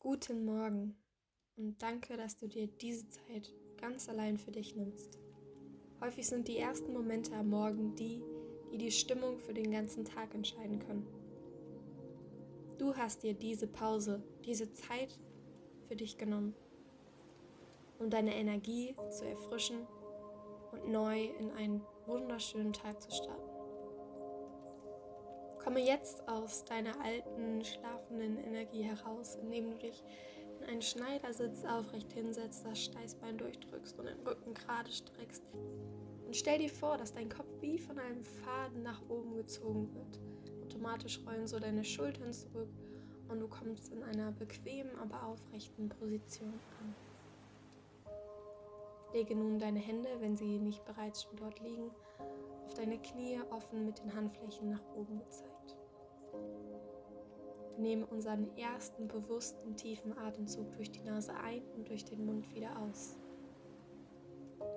Guten Morgen und danke, dass du dir diese Zeit ganz allein für dich nimmst. Häufig sind die ersten Momente am Morgen die, die die Stimmung für den ganzen Tag entscheiden können. Du hast dir diese Pause, diese Zeit für dich genommen, um deine Energie zu erfrischen und neu in einen wunderschönen Tag zu starten. Komme jetzt aus deiner alten, schlafenden Energie heraus, indem du dich in einen Schneidersitz aufrecht hinsetzt, das Steißbein durchdrückst und den Rücken gerade streckst. Und stell dir vor, dass dein Kopf wie von einem Faden nach oben gezogen wird. Automatisch rollen so deine Schultern zurück und du kommst in einer bequemen, aber aufrechten Position an. Lege nun deine Hände, wenn sie nicht bereits schon dort liegen, auf deine Knie offen mit den Handflächen nach oben gezeigt. Nehme unseren ersten bewussten tiefen Atemzug durch die Nase ein und durch den Mund wieder aus.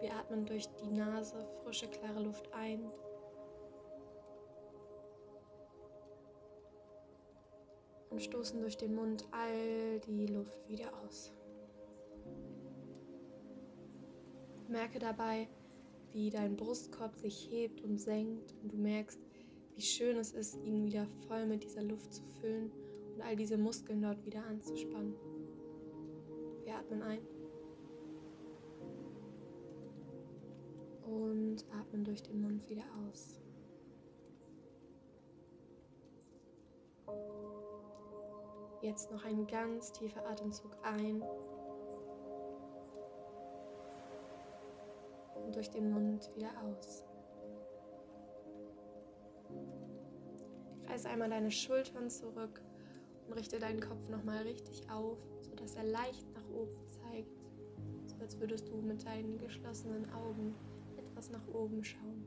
Wir atmen durch die Nase frische, klare Luft ein. Und stoßen durch den Mund all die Luft wieder aus. Merke dabei, wie dein Brustkorb sich hebt und senkt und du merkst, wie schön es ist, ihn wieder voll mit dieser Luft zu füllen und all diese Muskeln dort wieder anzuspannen. Wir atmen ein und atmen durch den Mund wieder aus. Jetzt noch ein ganz tiefer Atemzug ein und durch den Mund wieder aus. Kreis einmal deine Schultern zurück und richte deinen Kopf nochmal richtig auf, sodass er leicht nach oben zeigt, so als würdest du mit deinen geschlossenen Augen etwas nach oben schauen.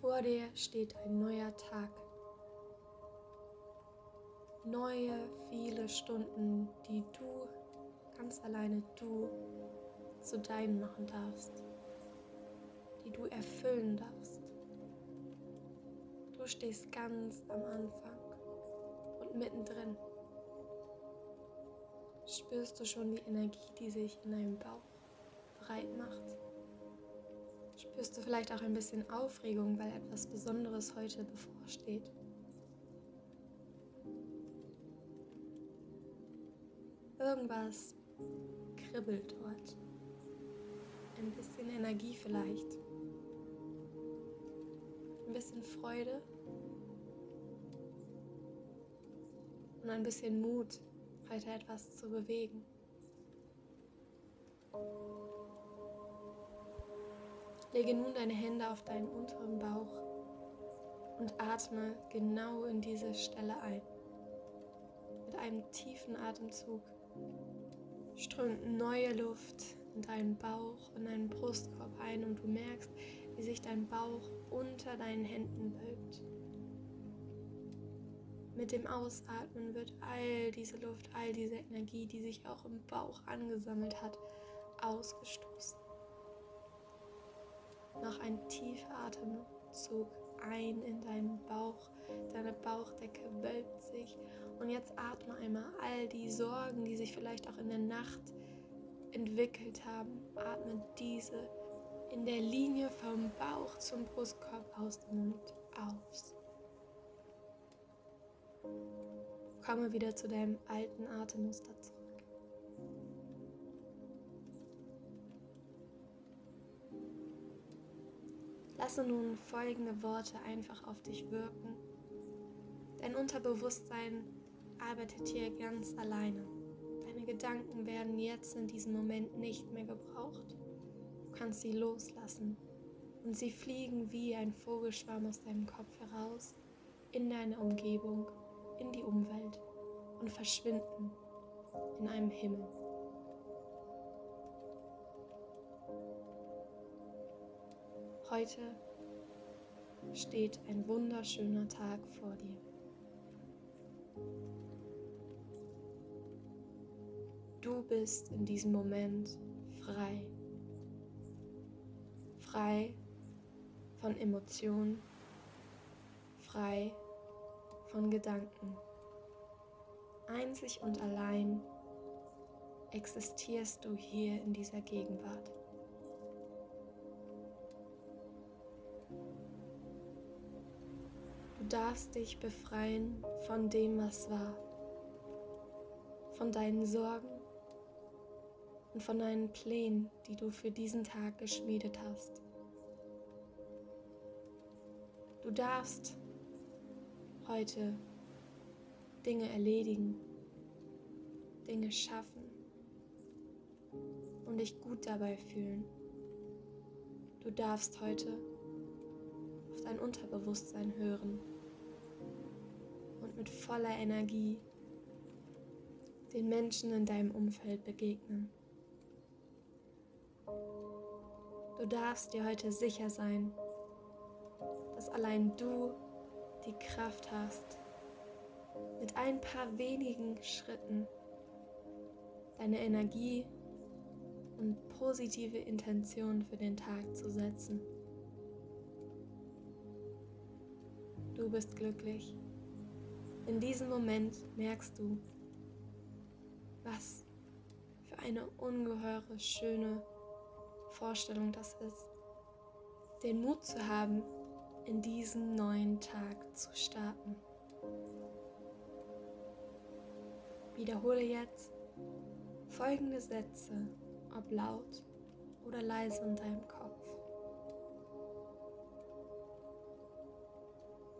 Vor dir steht ein neuer Tag. Neue, viele Stunden, die du ganz alleine du zu deinen machen darfst, die du erfüllen darfst. Du stehst ganz am Anfang und mittendrin. Spürst du schon die Energie, die sich in deinem Bauch bereit macht? Spürst du vielleicht auch ein bisschen Aufregung, weil etwas Besonderes heute bevorsteht? Irgendwas kribbelt dort ein bisschen Energie vielleicht, ein bisschen Freude und ein bisschen Mut, heute etwas zu bewegen. Lege nun deine Hände auf deinen unteren Bauch und atme genau in diese Stelle ein. Mit einem tiefen Atemzug strömt neue Luft in deinen Bauch und deinen Brustkorb ein und du merkst, wie sich dein Bauch unter deinen Händen wölbt. Mit dem Ausatmen wird all diese Luft, all diese Energie, die sich auch im Bauch angesammelt hat, ausgestoßen. Noch ein tiefer Atemzug ein in deinen Bauch. Deine Bauchdecke wölbt sich. Und jetzt atme einmal all die Sorgen, die sich vielleicht auch in der Nacht entwickelt haben, atme diese in der Linie vom Bauch zum Brustkorb aus dem Mund aus. Komme wieder zu deinem alten Atemmuster zurück. Lasse nun folgende Worte einfach auf dich wirken. Dein Unterbewusstsein arbeitet hier ganz alleine. Deine Gedanken werden jetzt in diesem Moment nicht mehr gebraucht. Kannst sie loslassen und sie fliegen wie ein Vogelschwarm aus deinem Kopf heraus in deine Umgebung, in die Umwelt und verschwinden in einem Himmel. Heute steht ein wunderschöner Tag vor dir. Du bist in diesem Moment frei. Frei von Emotionen, frei von Gedanken, Einzig und allein existierst du hier in dieser Gegenwart. Du darfst dich befreien von dem, was war, von deinen Sorgen und von deinen Plänen, die du für diesen Tag geschmiedet hast. Du darfst heute Dinge erledigen, Dinge schaffen und dich gut dabei fühlen. Du darfst heute auf dein Unterbewusstsein hören und mit voller Energie den Menschen in deinem Umfeld begegnen. Du darfst dir heute sicher sein, dass allein du die Kraft hast, mit ein paar wenigen Schritten deine Energie und positive Intention für den Tag zu setzen. Du bist glücklich. In diesem Moment merkst du, was für eine ungeheure schöne Vorstellung das ist, den Mut zu haben, in diesen neuen Tag zu starten. Wiederhole jetzt folgende Sätze, ob laut oder leise in deinem Kopf.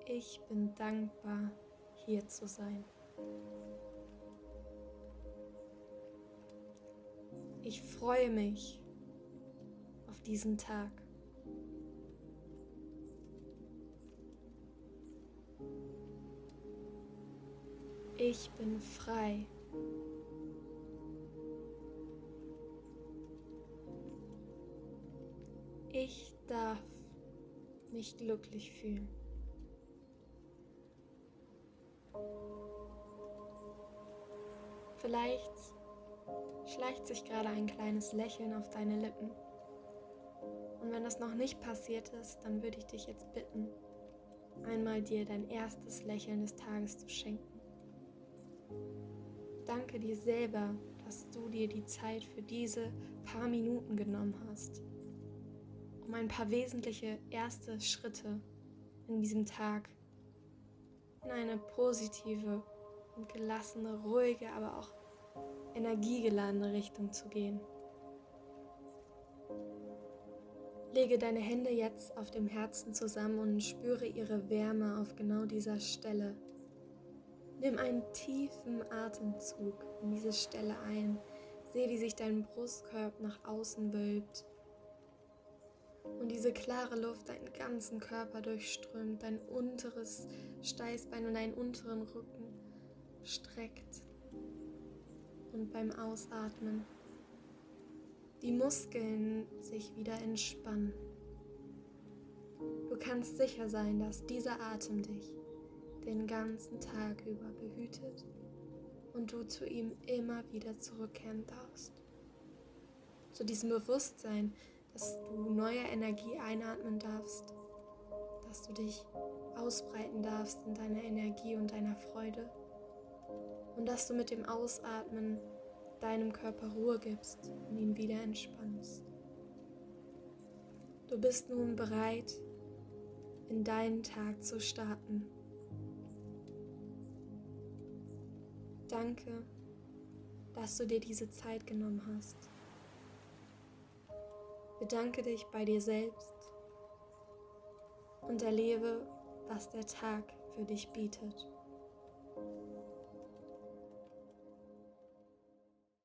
Ich bin dankbar, hier zu sein. Ich freue mich diesen Tag. Ich bin frei. Ich darf mich glücklich fühlen. Vielleicht schleicht sich gerade ein kleines Lächeln auf deine Lippen. Und wenn das noch nicht passiert ist, dann würde ich dich jetzt bitten, einmal dir dein erstes Lächeln des Tages zu schenken. Danke dir selber, dass du dir die Zeit für diese paar Minuten genommen hast, um ein paar wesentliche erste Schritte in diesem Tag in eine positive und gelassene, ruhige, aber auch energiegeladene Richtung zu gehen. Lege deine Hände jetzt auf dem Herzen zusammen und spüre ihre Wärme auf genau dieser Stelle Nimm einen tiefen Atemzug in diese Stelle ein. Sehe, wie sich dein Brustkorb nach außen wölbt und diese klare Luft deinen ganzen Körper durchströmt, dein unteres Steißbein und deinen unteren Rücken streckt. Und beim Ausatmen die Muskeln sich wieder entspannen. Du kannst sicher sein, dass dieser Atem dich den ganzen Tag über behütet und du zu ihm immer wieder zurückkehren darfst. Zu diesem Bewusstsein, dass du neue Energie einatmen darfst, dass du dich ausbreiten darfst in deiner Energie und deiner Freude und dass du mit dem Ausatmen deinem Körper Ruhe gibst und ihn wieder entspannst. Du bist nun bereit, in deinen Tag zu starten. Danke, dass du dir diese Zeit genommen hast. Bedanke dich bei dir selbst und erlebe, was der Tag für dich bietet.